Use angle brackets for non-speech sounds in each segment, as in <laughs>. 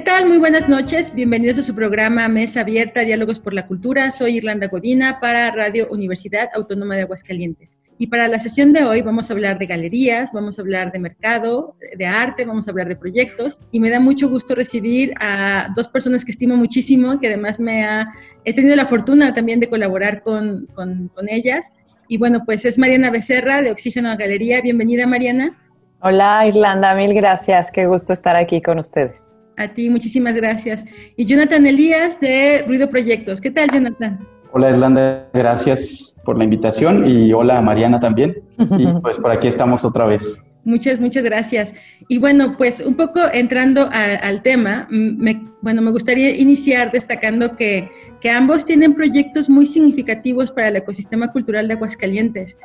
¿Qué tal? Muy buenas noches. Bienvenidos a su programa Mesa Abierta, Diálogos por la Cultura. Soy Irlanda Godina para Radio Universidad Autónoma de Aguascalientes. Y para la sesión de hoy vamos a hablar de galerías, vamos a hablar de mercado, de arte, vamos a hablar de proyectos. Y me da mucho gusto recibir a dos personas que estimo muchísimo, que además me ha, he tenido la fortuna también de colaborar con, con, con ellas. Y bueno, pues es Mariana Becerra de Oxígeno Galería. Bienvenida, Mariana. Hola, Irlanda. Mil gracias. Qué gusto estar aquí con ustedes. A ti, muchísimas gracias. Y Jonathan Elías de Ruido Proyectos. ¿Qué tal, Jonathan? Hola Irlanda, gracias por la invitación y hola Mariana también. Y <laughs> pues por aquí estamos otra vez. Muchas, muchas gracias. Y bueno, pues un poco entrando a, al tema, me, bueno, me gustaría iniciar destacando que, que ambos tienen proyectos muy significativos para el ecosistema cultural de Aguascalientes.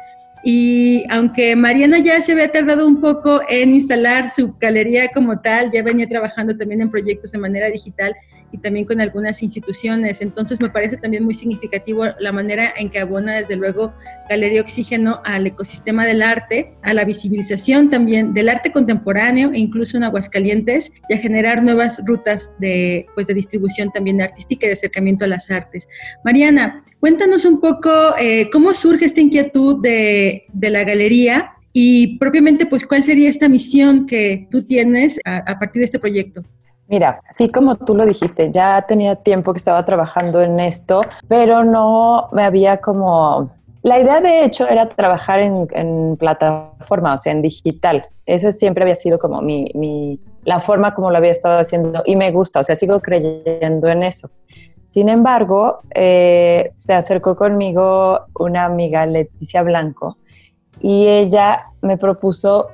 Y aunque Mariana ya se había tardado un poco en instalar su galería como tal, ya venía trabajando también en proyectos de manera digital y también con algunas instituciones. Entonces me parece también muy significativo la manera en que abona desde luego Galería Oxígeno al ecosistema del arte, a la visibilización también del arte contemporáneo e incluso en Aguascalientes y a generar nuevas rutas de, pues, de distribución también artística y de acercamiento a las artes. Mariana, cuéntanos un poco eh, cómo surge esta inquietud de, de la galería y propiamente pues cuál sería esta misión que tú tienes a, a partir de este proyecto. Mira, sí, como tú lo dijiste, ya tenía tiempo que estaba trabajando en esto, pero no me había como... La idea de hecho era trabajar en, en plataforma, o sea, en digital. Esa siempre había sido como mi, mi, la forma como lo había estado haciendo y me gusta, o sea, sigo creyendo en eso. Sin embargo, eh, se acercó conmigo una amiga, Leticia Blanco, y ella me propuso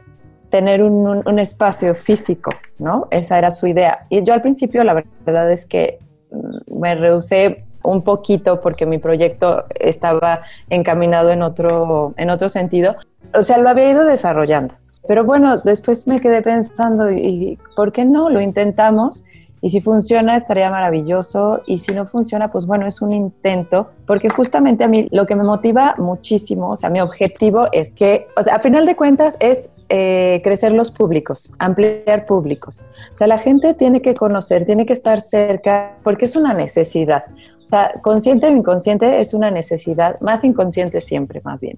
tener un, un, un, espacio físico, ¿no? Esa era su idea. Y yo al principio la verdad es que mm, me rehusé un poquito porque mi proyecto estaba encaminado en otro, en otro sentido. O sea, lo había ido desarrollando. Pero bueno, después me quedé pensando, ¿y por qué no? Lo intentamos. Y si funciona, estaría maravilloso. Y si no funciona, pues bueno, es un intento. Porque justamente a mí lo que me motiva muchísimo, o sea, mi objetivo es que, o sea, a final de cuentas es eh, crecer los públicos, ampliar públicos. O sea, la gente tiene que conocer, tiene que estar cerca, porque es una necesidad. O sea, consciente o inconsciente es una necesidad, más inconsciente siempre, más bien.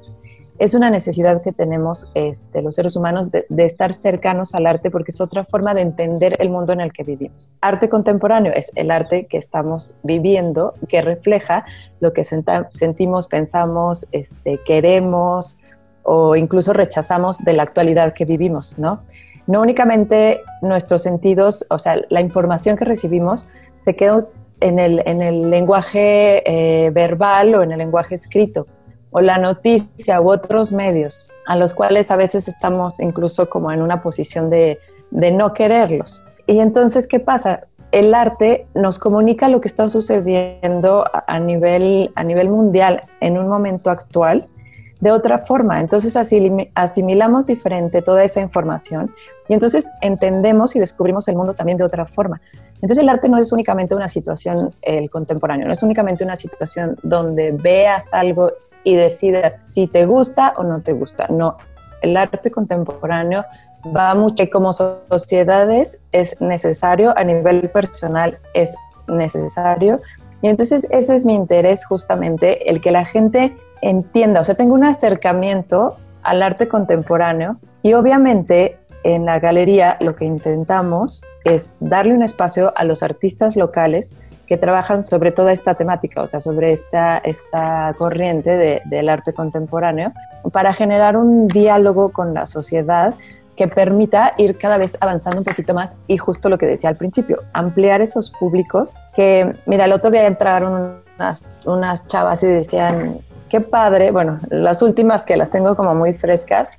Es una necesidad que tenemos este, los seres humanos de, estar cercanos al arte porque es otra forma de entender el mundo en el que vivimos. Arte contemporáneo es el arte que estamos viviendo, que refleja lo que sentimos, pensamos, este, queremos, o incluso rechazamos de la actualidad que vivimos, ¿no? No únicamente nuestros sentidos, o sea, la información que recibimos se queda en el, en el lenguaje eh, verbal o en el lenguaje escrito, o la noticia u otros medios, a los cuales a veces estamos incluso como en una posición de, de no quererlos. Y entonces, ¿qué pasa? El arte nos comunica lo que está sucediendo a nivel, a nivel mundial en un momento actual de otra forma. Entonces asimilamos diferente toda esa información y entonces entendemos y descubrimos el mundo también de otra forma. Entonces el arte no es únicamente una situación, el contemporáneo, no es únicamente una situación donde veas algo y decidas si te gusta o no te gusta. No, el arte contemporáneo va mucho como sociedades es necesario, a nivel personal es necesario. Y entonces ese es mi interés justamente, el que la gente entienda, o sea, tengo un acercamiento al arte contemporáneo y obviamente en la galería lo que intentamos es darle un espacio a los artistas locales que trabajan sobre toda esta temática, o sea, sobre esta, esta corriente de, del arte contemporáneo, para generar un diálogo con la sociedad que permita ir cada vez avanzando un poquito más y justo lo que decía al principio, ampliar esos públicos que, mira, el otro día entraron unas, unas chavas y decían, qué padre, bueno, las últimas que las tengo como muy frescas,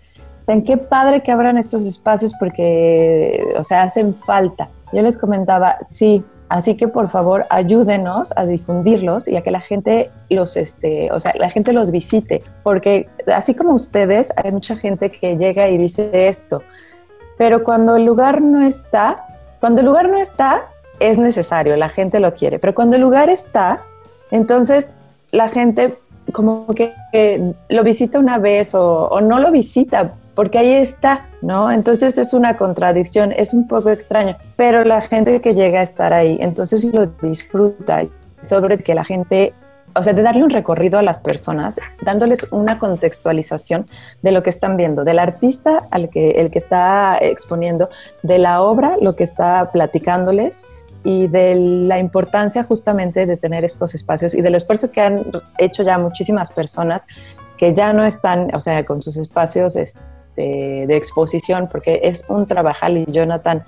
en qué padre que abran estos espacios porque, o sea, hacen falta. Yo les comentaba, sí, Así que por favor ayúdenos a difundirlos y a que la gente los, este, o sea, la gente los visite, porque así como ustedes, hay mucha gente que llega y dice esto, pero cuando el lugar no está, cuando el lugar no está, es necesario, la gente lo quiere, pero cuando el lugar está, entonces la gente como que lo visita una vez o, no lo visita, porque ahí está, ¿no? Entonces es una contradicción, es un poco extraño, pero la gente que llega a estar ahí, entonces lo disfruta, sobre que la gente, o sea, de darle un recorrido a las personas, dándoles una contextualización de lo que están viendo, del artista al que el que está exponiendo, de la obra, lo que está platicándoles y de la importancia justamente de tener estos espacios y del esfuerzo que han hecho ya muchísimas personas que ya no están, o sea, con sus espacios este, de exposición, porque es un trabajal y Jonathan,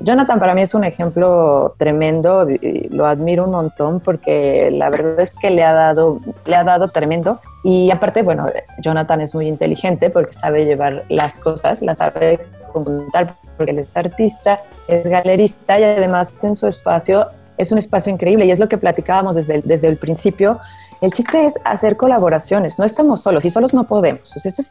Jonathan para mí es un ejemplo tremendo, lo admiro un montón porque la verdad es que le ha dado, le ha dado tremendo. Y aparte, bueno, Jonathan es muy inteligente porque sabe llevar las cosas, las sabe contar porque él es artista, es galerista y además en su espacio es un espacio increíble y es lo que platicábamos desde el, desde el principio. El chiste es hacer colaboraciones, no estamos solos y solos no podemos. eso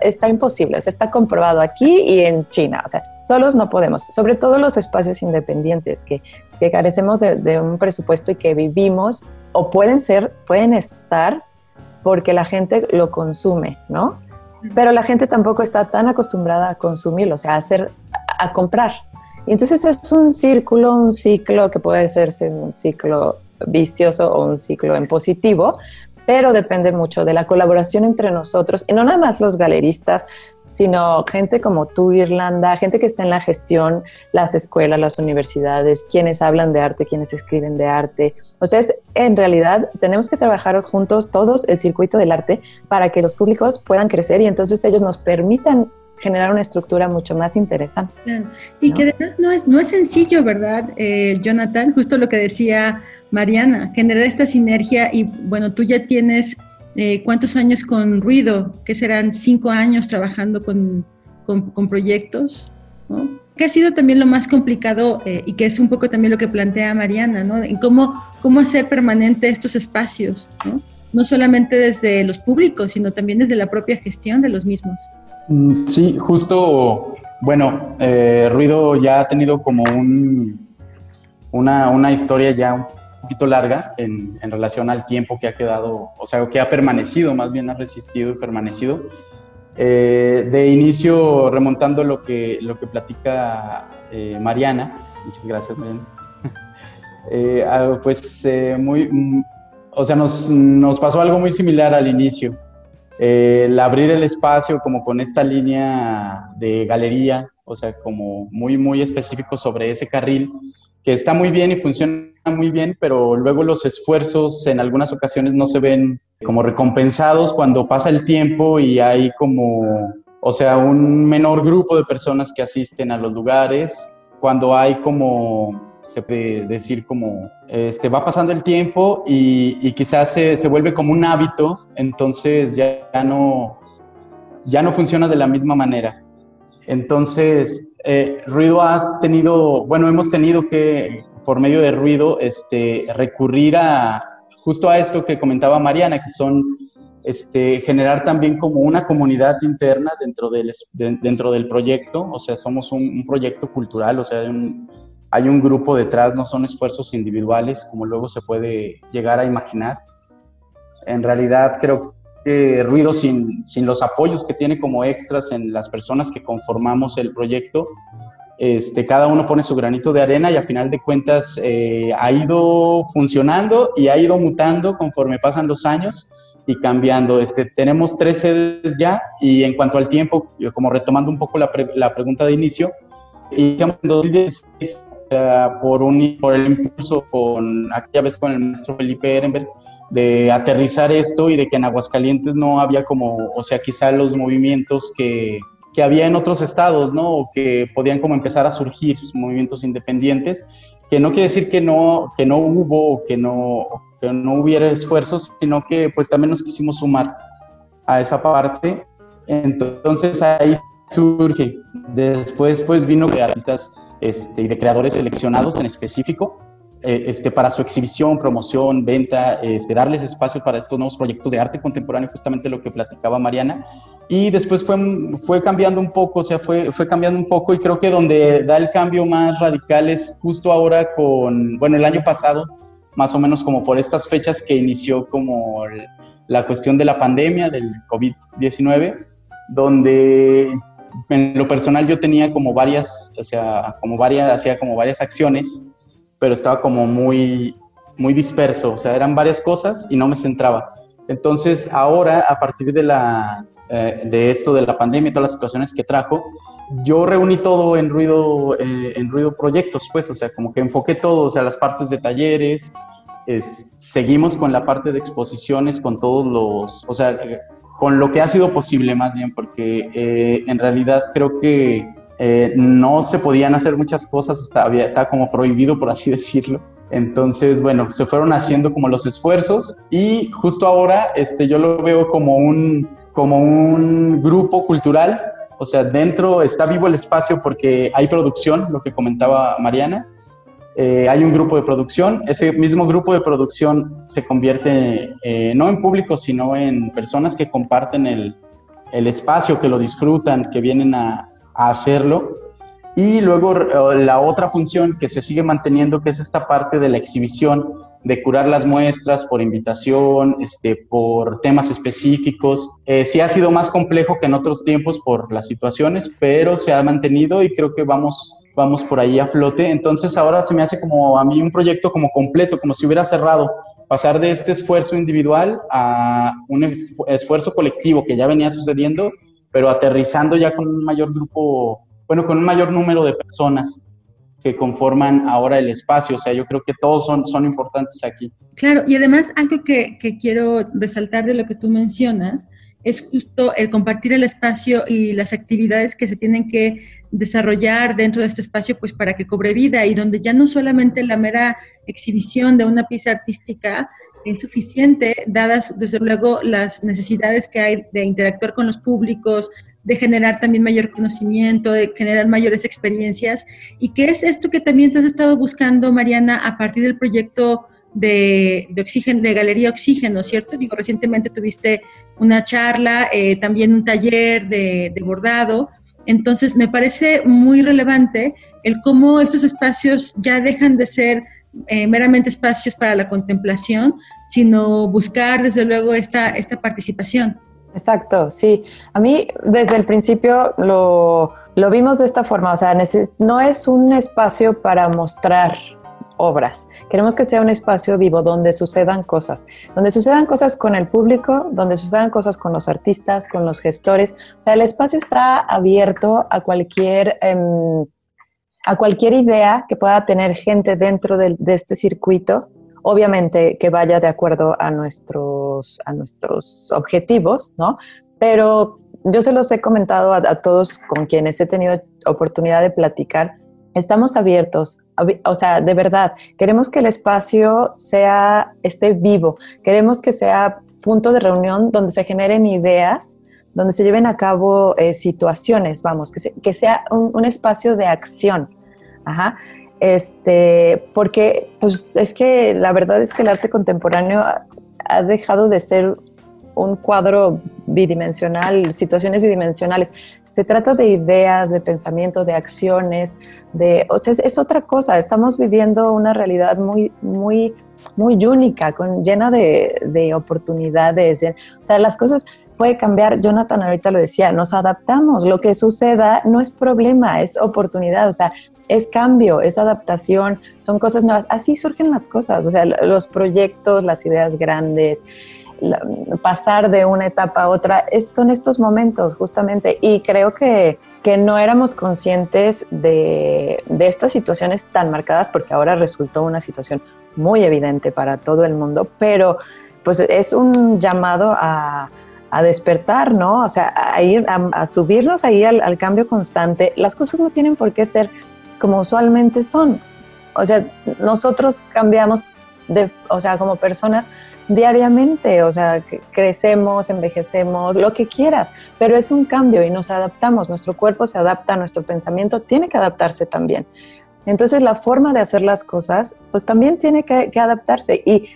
está imposible, está comprobado aquí y en China. O sea, solos no podemos, sobre todo los espacios independientes que, que carecemos de, de un presupuesto y que vivimos o pueden ser, pueden estar porque la gente lo consume, ¿no? pero la gente tampoco está tan acostumbrada a consumirlo, o sea, a, hacer, a, comprar. Y entonces es un círculo, un ciclo que puede ser un ciclo vicioso o un ciclo en positivo, pero depende mucho de la colaboración entre nosotros, y no nada más los galeristas, sino gente como tú, Irlanda, gente que está en la gestión, las escuelas, las universidades, quienes hablan de arte, quienes escriben de arte. O en realidad tenemos que trabajar juntos todos el circuito del arte para que los públicos puedan crecer y entonces ellos nos permitan generar una estructura mucho más interesante. Y que además no es, no es sencillo, ¿verdad, eh, Jonathan? Justo lo que decía Mariana, generar esta sinergia y bueno, tú ya tienes eh, ¿Cuántos años con ruido? Que serán cinco años trabajando con, con, proyectos, ¿no? ¿Qué ha sido también lo más complicado eh, y que es un poco también lo que plantea Mariana, ¿no? En cómo, cómo hacer permanente estos espacios, ¿no? No solamente desde los públicos, sino también desde la propia gestión de los mismos. Mm, sí, justo, bueno, eh, Ruido ya ha tenido como un, una, una historia ya poquito larga en, en, relación al tiempo que ha quedado, o sea, que ha permanecido, más bien ha resistido y permanecido. Eh, de inicio, remontando lo que, lo que platica eh, Mariana, muchas gracias Mariana, <laughs> eh, pues muy, mm, o sea, nos, nos, pasó algo muy similar al inicio. El abrir el espacio como con esta línea de galería, o sea, como muy, muy específico sobre ese carril, que está muy bien y funciona muy bien, pero luego los esfuerzos en algunas ocasiones no se ven como recompensados cuando pasa el tiempo y hay como, o sea, un menor grupo de personas que asisten a los lugares, cuando hay como, se puede decir como, este, va pasando el tiempo y, quizás se, se, vuelve como un hábito, entonces ya, ya, no, ya no funciona de la misma manera. Entonces, eh, Ruido ha tenido, bueno, hemos tenido que, por medio de Ruido, este, recurrir a justo a esto que comentaba Mariana, que son este, generar también como una comunidad interna dentro del, dentro del proyecto, o sea, somos un, proyecto cultural, o sea, un, hay un grupo detrás, no son esfuerzos individuales como luego se puede llegar a imaginar. En realidad creo que ruido sin, sin, los apoyos que tiene como extras en las personas que conformamos el proyecto. Este, cada uno pone su granito de arena y a final de cuentas eh, ha ido funcionando y ha ido mutando conforme pasan los años y cambiando. Este, tenemos tres sedes ya y en cuanto al tiempo, como retomando un poco la, la pregunta de inicio, y en 2016, por, un, por el impulso con aquella vez con el maestro Felipe Ehrenberg, de aterrizar esto y de que en Aguascalientes no había como, o sea, quizá los movimientos que, que había en otros estados, ¿no? O que podían como empezar a surgir movimientos independientes, que no quiere decir que no, que no hubo, que no, que no hubiera esfuerzos, sino que pues también nos quisimos sumar a esa parte. Entonces ahí surge. Después pues vino de artistas este, y de creadores seleccionados en específico, eh, este, para su exhibición, promoción, venta, este, darles espacio para estos nuevos proyectos de arte contemporáneo, justamente lo que platicaba Mariana. Y después fue, fue cambiando un poco, o sea, fue, fue cambiando un poco y creo que donde da el cambio más radical es justo ahora con, bueno, el año pasado, más o menos como por estas fechas que inició como la cuestión de la pandemia, del COVID-19, donde en lo personal yo tenía como varias, o sea, como varias, hacía como varias acciones pero estaba como muy, muy disperso, o sea, eran varias cosas y no me centraba. Entonces, ahora, a partir de, la, eh, de esto, de la pandemia y todas las situaciones que trajo, yo reuní todo en ruido, eh, en ruido proyectos, pues, o sea, como que enfoqué todo, o sea, las partes de talleres, seguimos con la parte de exposiciones, con todos los, o sea, con lo que ha sido posible más bien, porque eh, en realidad creo que eh, no se podían hacer muchas cosas, estaba, estaba como prohibido, por así <laughs> decirlo. Entonces, bueno, se fueron haciendo como los esfuerzos y justo ahora este, yo lo veo como un, como un grupo cultural, o sea, dentro está vivo el espacio porque hay producción, lo que comentaba Mariana, eh, hay un grupo de producción, ese mismo grupo de producción se convierte eh, no en público, sino en personas que comparten el, el espacio, que lo disfrutan, que vienen a, hacerlo. Y luego la otra función que se sigue manteniendo, que es esta parte de la exhibición, de curar las muestras por invitación, este, por temas específicos. Eh, sí ha sido más complejo que en otros tiempos por las situaciones, pero se ha mantenido y creo que vamos, vamos por ahí a flote. Entonces ahora se me hace como a mí un proyecto como completo, como si hubiera cerrado, pasar de este esfuerzo individual a un esfuerzo colectivo que ya venía sucediendo pero aterrizando ya con un mayor grupo, bueno, con un mayor número de personas que conforman ahora el espacio. O sea, yo creo que todos son, son importantes aquí. Claro, y además algo que, que quiero resaltar de lo que tú mencionas es justo el compartir el espacio y las actividades que se tienen que desarrollar dentro de este espacio pues para que cobre vida y donde ya no solamente la mera exhibición de una pieza artística es suficiente, dadas desde luego las necesidades que hay de interactuar con los públicos, de generar también mayor conocimiento, de generar mayores experiencias. ¿Y qué es esto que también tú has estado buscando, Mariana, a partir del proyecto de, de, oxígeno, de Galería Oxígeno, ¿cierto? Digo, recientemente tuviste una charla, eh, también un taller de, bordado. Entonces, me parece muy relevante el cómo estos espacios ya dejan de ser eh, meramente espacios para la contemplación, sino buscar desde luego esta, esta participación. Exacto, sí. A mí desde el principio lo, lo vimos de esta forma, o sea, no es un espacio para mostrar obras. Queremos que sea un espacio vivo donde sucedan cosas, donde sucedan cosas con el público, donde sucedan cosas con los artistas, con los gestores. O sea, el espacio está abierto a cualquier em, a cualquier idea que pueda tener gente dentro de, este circuito, obviamente que vaya de acuerdo a nuestros, a nuestros objetivos, ¿no? Pero yo se los he comentado a, todos con quienes he tenido oportunidad de platicar, estamos abiertos, o sea, de verdad, queremos que el espacio sea, esté vivo, queremos que sea punto de reunión donde se generen ideas donde se lleven a cabo eh, situaciones, vamos, que, sea un, espacio de acción. Ajá. Este, porque pues, es que la verdad es que el arte contemporáneo ha, dejado de ser un cuadro bidimensional, situaciones bidimensionales. Se trata de ideas, de pensamiento, de acciones, de, o sea, es, otra cosa. Estamos viviendo una realidad muy, muy, muy única, con, llena de, de oportunidades. O sea, las cosas puede cambiar. Jonathan ahorita lo decía, nos adaptamos. Lo que suceda no es problema, es oportunidad. O sea, es cambio, es adaptación, son cosas nuevas. Así surgen las cosas, o sea, los proyectos, las ideas grandes, pasar de una etapa a otra, son estos momentos justamente. Y creo que, que no éramos conscientes de, de, estas situaciones tan marcadas porque ahora resultó una situación muy evidente para todo el mundo, pero pues es un llamado a a despertar, ¿no? O sea, a ir, a, subirnos ahí al, cambio constante. Las cosas no tienen por qué ser como usualmente son. O sea, nosotros cambiamos, o sea, como personas diariamente, o sea, crecemos, envejecemos, lo que quieras, pero es un cambio y nos adaptamos, nuestro cuerpo se adapta, nuestro pensamiento tiene que adaptarse también. Entonces la forma de hacer las cosas, pues también tiene que, adaptarse. Y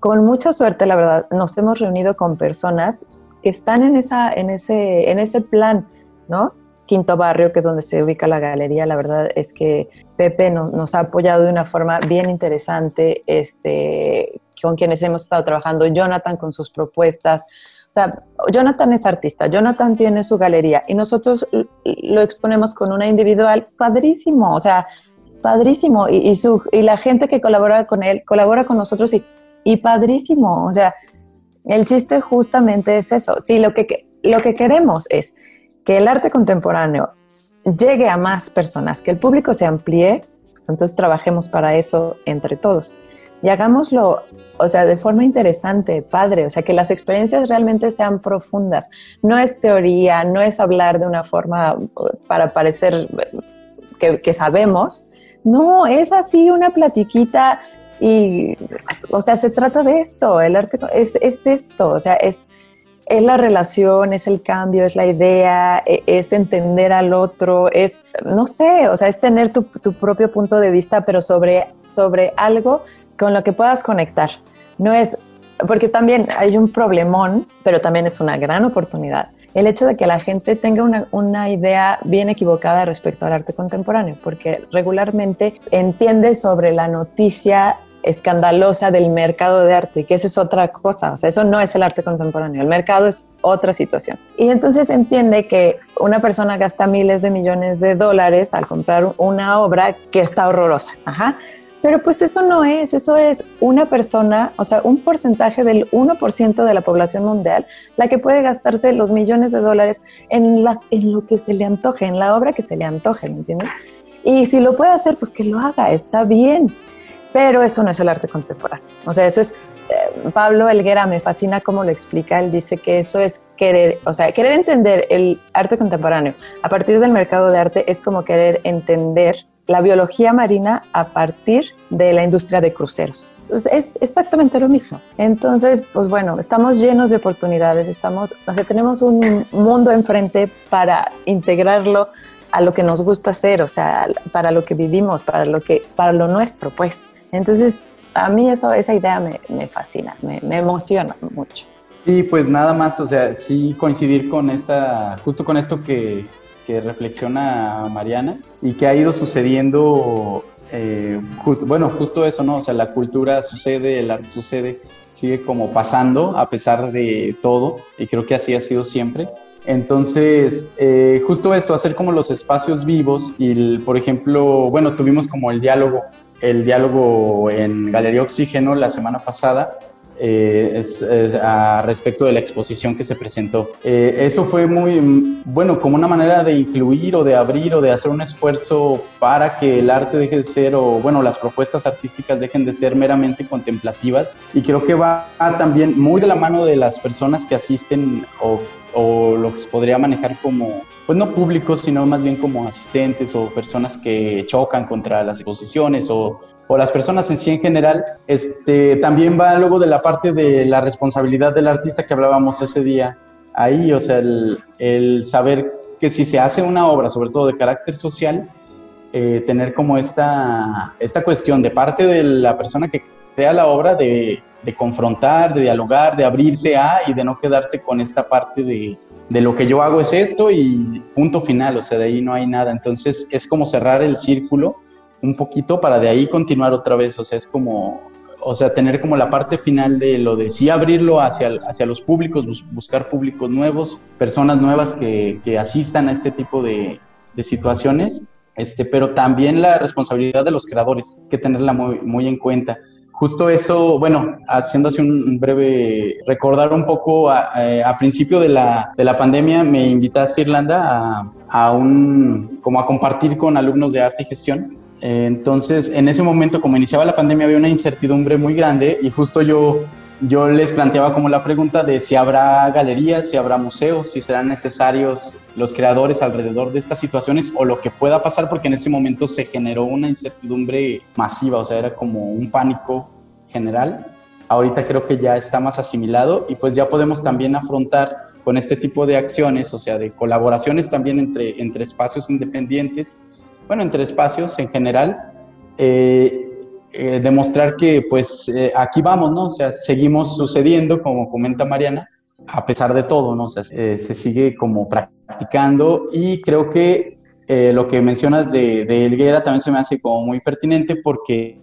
con mucha suerte, la verdad, nos hemos reunido con personas que están en, esa, en, ese, en ese plan, ¿no? Quinto Barrio, que es donde se ubica la galería, la verdad es que Pepe nos, ha apoyado de una forma bien interesante, este, con quienes hemos estado trabajando, Jonathan con sus propuestas. O sea, Jonathan es artista, Jonathan tiene su galería y nosotros lo exponemos con una individual padrísimo, o sea, padrísimo. Y, su, y la gente que colabora con él colabora con nosotros y, y padrísimo. O sea, el chiste justamente es eso. Sí, lo que, lo que queremos es que el arte contemporáneo llegue a más personas, que el público se amplíe, pues entonces trabajemos para eso entre todos. Y hagámoslo, o sea, de forma interesante, padre, o sea, que las experiencias realmente sean profundas. No es teoría, no es hablar de una forma para parecer que, sabemos, no, es así una platiquita y, o sea, se trata de esto, el arte es, esto, o sea, es, es la relación, es el cambio, es la idea, e, es entender al otro, es, no sé, o sea, es tener tu, tu propio punto de vista, pero sobre, sobre algo con lo que puedas conectar. No es, porque también hay un problemón, pero también es una gran oportunidad el hecho de que la gente tenga una, una, idea bien equivocada respecto al arte contemporáneo, porque regularmente entiende sobre la noticia escandalosa del mercado de arte, que eso es otra cosa, o sea, eso no es el arte contemporáneo, el mercado es otra situación. Y entonces entiende que una persona gasta miles de millones de dólares al comprar una obra que está horrorosa, ajá, pero pues eso no es, eso es una persona, o sea, un porcentaje del 1% de la población mundial, la que puede gastarse los millones de dólares en, la, en lo que se le antoje, en la obra que se le antoje, ¿me entiendes? Y si lo puede hacer, pues que lo haga, está bien pero eso no es el arte contemporáneo. O sea, eso es, eh, Pablo Elguera me fascina cómo lo explica, él dice que eso es querer, o sea, querer entender el arte contemporáneo a partir del mercado de arte es como querer entender la biología marina a partir de la industria de cruceros. es exactamente lo mismo. Entonces, pues bueno, estamos llenos de oportunidades, estamos, o sea, tenemos un mundo enfrente para integrarlo a lo que nos gusta hacer, o sea, para lo que vivimos, para lo que, para lo nuestro, pues. Entonces, a mí eso, esa idea me, me fascina, me, me, emociona mucho. Y pues nada más, o sea, sí coincidir con esta, justo con esto que, que reflexiona Mariana y que ha ido sucediendo, eh, bueno, justo eso, ¿no? O sea, la cultura sucede, el arte sucede, sigue como pasando a pesar de todo y creo que así ha sido siempre. Entonces, eh, justo esto, hacer como los espacios vivos y, por ejemplo, bueno, tuvimos como el diálogo el diálogo en Galería Oxígeno la semana pasada eh, respecto de la exposición que se presentó. Eh, eso fue muy, bueno, como una manera de incluir o de abrir o de hacer un esfuerzo para que el arte deje de ser, o bueno, las propuestas artísticas dejen de ser meramente contemplativas. Y creo que va también muy de la mano de las personas que asisten o, o lo que se podría manejar como pues no públicos, sino más bien como asistentes o personas que chocan contra las exposiciones o, o las personas en sí en general. Este, también va luego de la parte de la responsabilidad del artista que hablábamos ese día ahí, o sea, el, el saber que si se hace una obra, sobre todo de carácter social, eh, tener como esta, esta cuestión de parte de la persona que crea la obra de, de confrontar, de dialogar, de abrirse a y de no quedarse con esta parte de, de lo que yo hago es esto y punto final, o sea, de ahí no hay nada. Entonces es como cerrar el círculo un poquito para de ahí continuar otra vez, o sea, es como, o sea, tener como la parte final de lo de sí abrirlo hacia, hacia los públicos, buscar públicos nuevos, personas nuevas que, que asistan a este tipo de, de, situaciones, este, pero también la responsabilidad de los creadores, que tenerla muy, muy en cuenta justo eso, bueno, haciendo así un breve, recordar un poco, a, eh, a, principio de la, de la, pandemia me invitaste a Irlanda a, a, un, como a compartir con alumnos de arte y gestión. entonces, en ese momento, como iniciaba la pandemia, había una incertidumbre muy grande y justo yo yo les planteaba como la pregunta de si habrá galerías, si habrá museos, si serán necesarios los creadores alrededor de estas situaciones o lo que pueda pasar, porque en ese momento se generó una incertidumbre masiva, o sea, era como un pánico general. Ahorita creo que ya está más asimilado y pues ya podemos también afrontar con este tipo de acciones, o sea, de colaboraciones también entre, entre espacios independientes, bueno, entre espacios en general, eh, eh, demostrar que pues aquí vamos, ¿no? O sea, seguimos sucediendo, como comenta Mariana, a pesar de todo, ¿no? O sea, se sigue como practicando y creo que lo que mencionas de, de, Elguera también se me hace como muy pertinente porque,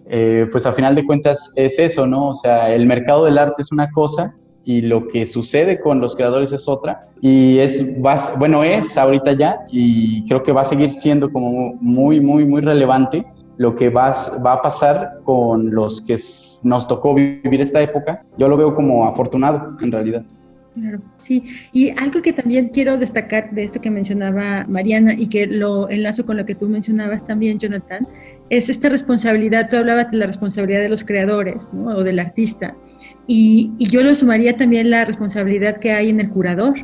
pues a final de cuentas es eso, ¿no? O sea, el mercado del arte es una cosa y lo que sucede con los creadores es otra. Y es, bueno, es ahorita ya y creo que va a seguir siendo como muy, muy, muy relevante lo que va, va a pasar con los que nos tocó vivir esta época. Yo lo veo como afortunado, en realidad. Claro, sí. Y algo que también quiero destacar de esto que mencionaba Mariana y que lo enlazo con lo que tú mencionabas también, Jonathan, es esta responsabilidad, tú hablabas de la responsabilidad de los creadores ¿no? o del artista. Y, yo lo sumaría también la responsabilidad que hay en el curador.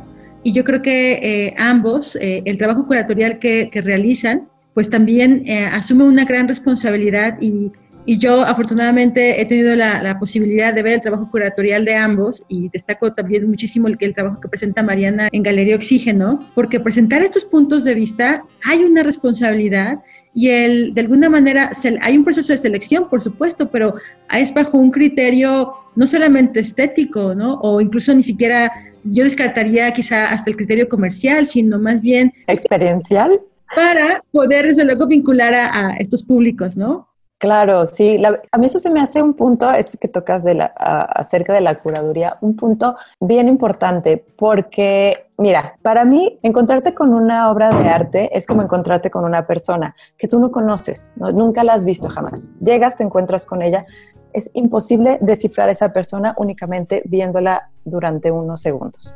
Y yo creo que eh, ambos, eh, el trabajo curatorial que, realizan, pues también eh, asume una gran responsabilidad y, yo afortunadamente he tenido la, posibilidad de ver el trabajo curatorial de ambos y destaco también muchísimo el, el trabajo que presenta Mariana en Galería Oxígeno, porque presentar estos puntos de vista hay una responsabilidad y el, de alguna manera hay un proceso de selección, por supuesto, pero es bajo un criterio no solamente estético, ¿no? O incluso ni siquiera, yo descartaría quizá hasta el criterio comercial, sino más bien... Experiencial. Para poder, desde luego, vincular a, estos públicos, ¿no? Claro, sí. a mí eso se me hace un punto, este que tocas de la, acerca de la curaduría, un punto bien importante, porque, mira, para mí encontrarte con una obra de arte es como encontrarte con una persona que tú no conoces, nunca la has visto jamás. Llegas, te encuentras con ella, es imposible descifrar a esa persona únicamente viéndola durante unos segundos.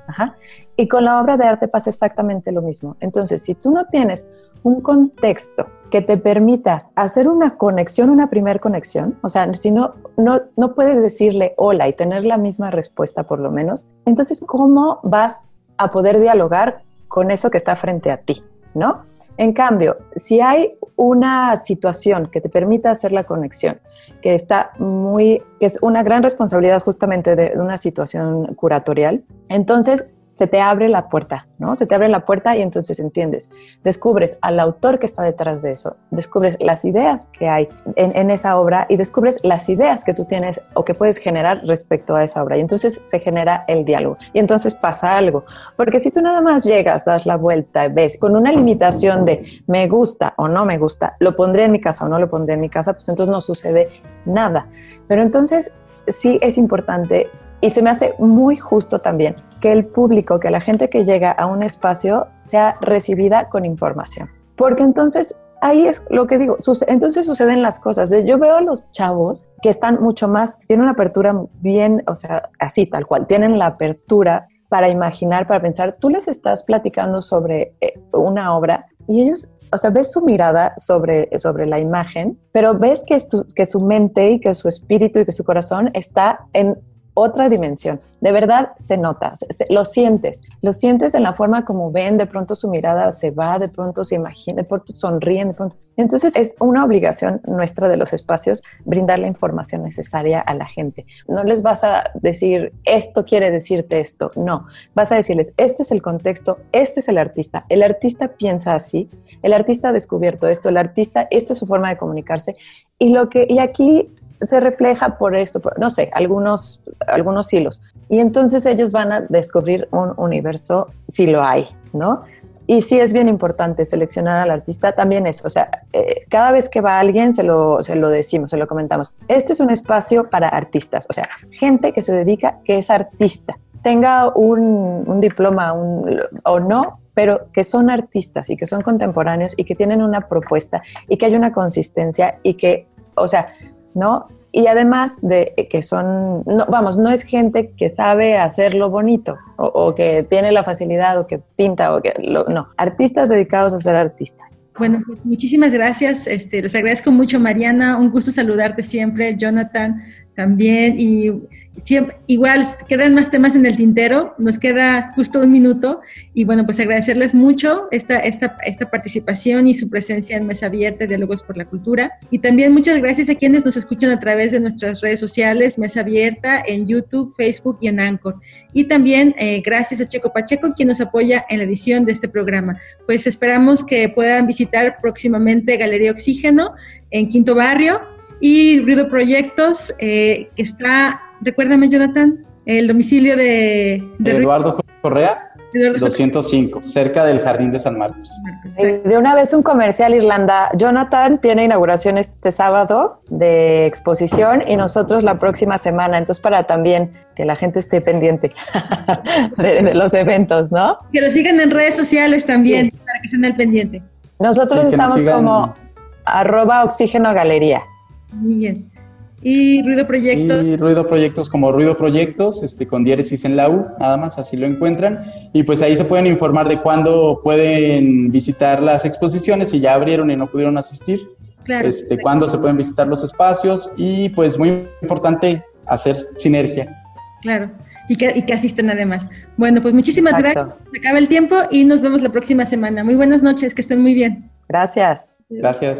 Y con la obra de arte pasa exactamente lo mismo. Entonces, si tú no tienes un contexto que te permita hacer una conexión, una primer conexión, o sea, si no, no, no puedes decirle hola y tener la misma respuesta por lo menos, entonces, ¿cómo vas a poder dialogar con eso que está frente a ti? ¿No? En cambio, si hay una situación que te permita hacer la conexión, que está muy, que es una gran responsabilidad justamente de una situación curatorial, entonces se te abre la puerta, ¿no? Se te abre la puerta y entonces entiendes, descubres al autor que está detrás de eso, descubres las ideas que hay en, esa obra y descubres las ideas que tú tienes o que puedes generar respecto a esa obra. Y entonces se genera el diálogo. Y entonces pasa algo. Porque si tú nada más llegas, das la vuelta, ves con una limitación de me gusta o no me gusta, lo pondré en mi casa o no lo pondré en mi casa, pues entonces no sucede nada. Pero entonces sí es importante y se me hace muy justo también que el público, que la gente que llega a un espacio sea recibida con información. Porque entonces ahí es lo que digo, entonces suceden las cosas. Yo veo a los chavos que están mucho más, tienen una apertura bien, o sea, así tal cual, tienen la apertura para imaginar, para pensar. Tú les estás platicando sobre eh, una obra y ellos, o sea, ves su mirada sobre, sobre la imagen, pero ves que, que su mente y que su espíritu y que su corazón está en otra dimensión. De verdad se nota, lo sientes, lo sientes en la forma como ven, de pronto su mirada se va, de pronto se imagina, de pronto sonríen, de pronto. Entonces es una obligación nuestra de los espacios brindar la información necesaria a la gente. No les vas a decir, esto quiere decirte esto, no, vas a decirles, este es el contexto, este es el artista, el artista piensa así, el artista ha descubierto esto, el artista, esta es su forma de comunicarse y lo que, y aquí se refleja por esto, no sé, algunos, algunos hilos. Y entonces ellos van a descubrir un universo si lo hay, ¿no? Y sí es bien importante seleccionar al artista, también eso, o sea, eh, cada vez que va alguien se lo, se lo decimos, se lo comentamos. Este es un espacio para artistas, o sea, gente que se dedica, que es artista, tenga un, un diploma o no, pero que son artistas y que son contemporáneos y que tienen una propuesta y que hay una consistencia y que, o sea, ¿no? Y además de que son, no, vamos, no es gente que sabe hacerlo bonito o, que tiene la facilidad o que pinta o que, no, artistas dedicados a ser artistas. Bueno, pues muchísimas gracias. Este, les agradezco mucho, Mariana. Un gusto saludarte siempre. Jonathan, también y siempre, igual quedan más temas en el tintero, nos queda justo un minuto y bueno, pues agradecerles mucho esta, esta, esta participación y su presencia en Mesa Abierta, Diálogos por la Cultura. Y también muchas gracias a quienes nos escuchan a través de nuestras redes sociales, Mesa Abierta, en YouTube, Facebook y en Anchor. Y también eh, gracias a Checo Pacheco, quien nos apoya en la edición de este programa. Pues esperamos que puedan visitar próximamente Galería Oxígeno en Quinto Barrio y Ruido Proyectos, eh, que está Recuérdame, Jonathan, el domicilio de... Eduardo Correa. 205, cerca del Jardín de San Marcos. De una vez un comercial Irlanda. Jonathan tiene inauguración este sábado de exposición y nosotros la próxima semana. Entonces, para también que la gente esté pendiente <laughs> de, los eventos, ¿no? Que lo sigan en redes sociales también, para que estén al pendiente. Nosotros estamos como arroba oxígeno galería. Muy bien. Y Ruido Proyectos. Y Ruido Proyectos como Ruido Proyectos, este, con diéresis en la U, nada más, así lo encuentran. Y pues ahí se pueden informar de cuándo pueden visitar las exposiciones, si ya abrieron y no pudieron asistir. Claro. Este, cuándo se pueden visitar los espacios y pues muy importante hacer sinergia. Claro. Y que, y que asisten además. Bueno, pues muchísimas gracias. Se acaba el tiempo y nos vemos la próxima semana. Muy buenas noches, que estén muy bien. Gracias. Gracias.